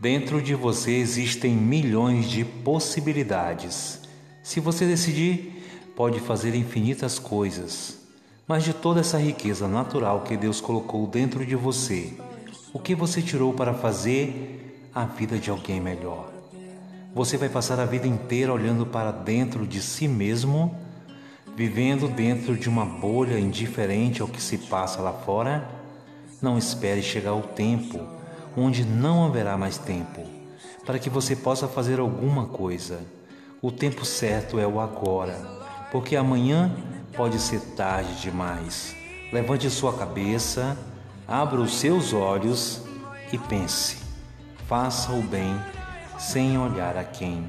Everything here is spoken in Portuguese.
Dentro de você existem milhões de possibilidades. Se você decidir, pode fazer infinitas coisas. Mas de toda essa riqueza natural que Deus colocou dentro de você, o que você tirou para fazer a vida de alguém melhor? Você vai passar a vida inteira olhando para dentro de si mesmo, vivendo dentro de uma bolha indiferente ao que se passa lá fora? Não espere chegar o tempo onde não haverá mais tempo, para que você possa fazer alguma coisa. O tempo certo é o agora, porque amanhã pode ser tarde demais. Levante sua cabeça, abra os seus olhos e pense. Faça o bem sem olhar a quem.